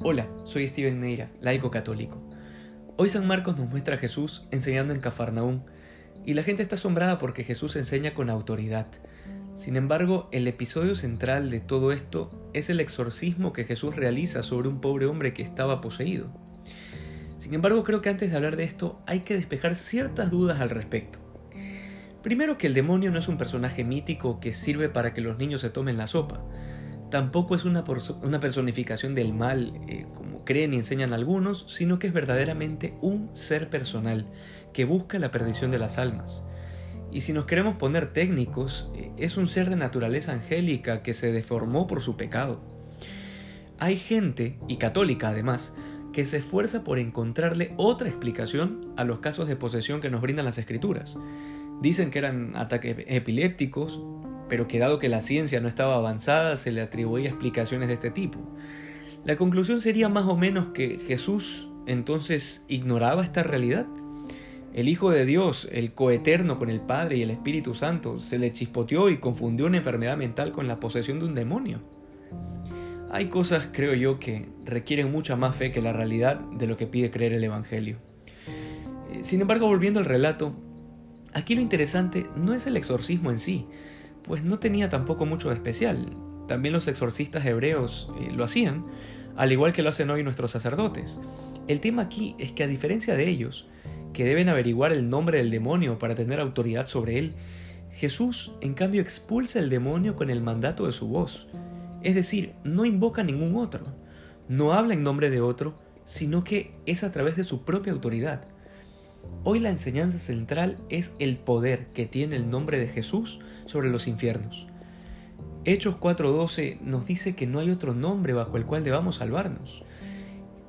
Hola, soy Steven Neira, laico católico. Hoy San Marcos nos muestra a Jesús enseñando en Cafarnaún, y la gente está asombrada porque Jesús enseña con autoridad. Sin embargo, el episodio central de todo esto es el exorcismo que Jesús realiza sobre un pobre hombre que estaba poseído. Sin embargo, creo que antes de hablar de esto hay que despejar ciertas dudas al respecto. Primero que el demonio no es un personaje mítico que sirve para que los niños se tomen la sopa tampoco es una, personificación del mal, eh, como creen y enseñan algunos, sino que es verdaderamente un ser personal que busca la perdición de las almas. Y si nos queremos poner técnicos, eh, es un ser de naturaleza angélica que se deformó por su pecado. Hay gente, y católica además, que se esfuerza por encontrarle otra explicación a los casos de posesión que nos brindan las escrituras. Dicen que eran ataques epilépticos, pero que dado que la ciencia no estaba avanzada se le atribuía explicaciones de este tipo. La conclusión sería más o menos que Jesús entonces ignoraba esta realidad. El Hijo de Dios, el coeterno con el Padre y el Espíritu Santo, se le chispoteó y confundió una enfermedad mental con la posesión de un demonio. Hay cosas, creo yo, que requieren mucha más fe que la realidad de lo que pide creer el Evangelio. Eh, sin embargo, volviendo al relato, aquí lo interesante no es el exorcismo en sí, pues no tenía tampoco mucho de especial. También los exorcistas hebreos eh, lo hacían, al igual que lo hacen hoy nuestros sacerdotes. El tema aquí es que a diferencia de ellos, que deben averiguar el nombre del demonio para tener autoridad sobre él, Jesús en cambio expulsa el demonio con el mandato de su voz. Es decir, no invoca a ningún otro, no habla en nombre de otro, sino que es a través de su propia autoridad. Hoy la enseñanza central es el poder que tiene el nombre de Jesús sobre los infiernos. Hechos 4:12 nos dice que no hay otro nombre bajo el cual debamos salvarnos.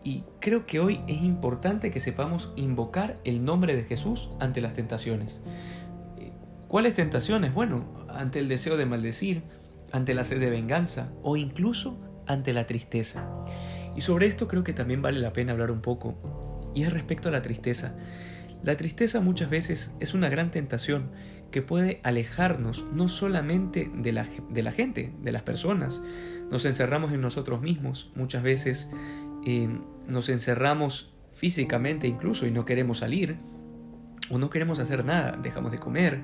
Y creo que hoy es importante que sepamos invocar el nombre de Jesús ante las tentaciones. ¿Cuáles tentaciones? Bueno, ante el deseo de maldecir, ante la sed de venganza o incluso ante la tristeza. Y sobre esto creo que también vale la pena hablar un poco. Y es respecto a la tristeza. La tristeza muchas veces es una gran tentación que puede alejarnos no solamente de la, de la gente, de las personas. Nos encerramos en nosotros mismos, muchas veces eh, nos encerramos físicamente incluso y no queremos salir o no queremos hacer nada, dejamos de comer.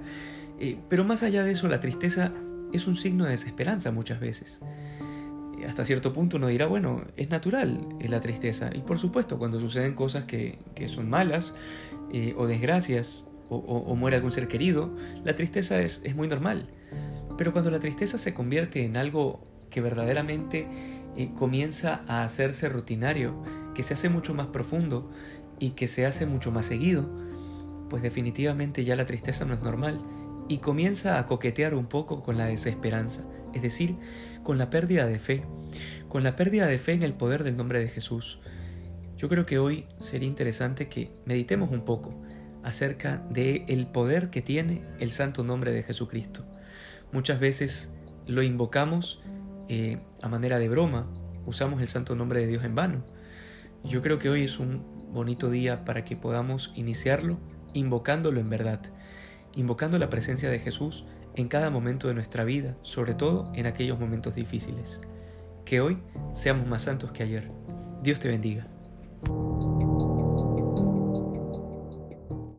Eh, pero más allá de eso, la tristeza es un signo de desesperanza muchas veces hasta cierto punto uno dirá, bueno, es natural la tristeza. Y por supuesto, cuando suceden cosas que, son malas eh, o desgracias o, muere algún ser querido, la tristeza es, es, muy normal. Pero cuando la tristeza se convierte en algo que verdaderamente eh, comienza a hacerse rutinario, que se hace mucho más profundo y que se hace mucho más seguido, pues definitivamente ya la tristeza no es normal y comienza a coquetear un poco con la desesperanza, es decir, con la pérdida de fe, con la pérdida de fe en el poder del nombre de Jesús. Yo creo que hoy sería interesante que meditemos un poco acerca de el poder que tiene el santo nombre de Jesucristo. Muchas veces lo invocamos eh, a manera de broma, usamos el santo nombre de Dios en vano. Yo creo que hoy es un bonito día para que podamos iniciarlo invocándolo en verdad invocando la presencia de Jesús en cada momento de nuestra vida, sobre todo en aquellos momentos difíciles. Que hoy seamos más santos que ayer. Dios te bendiga.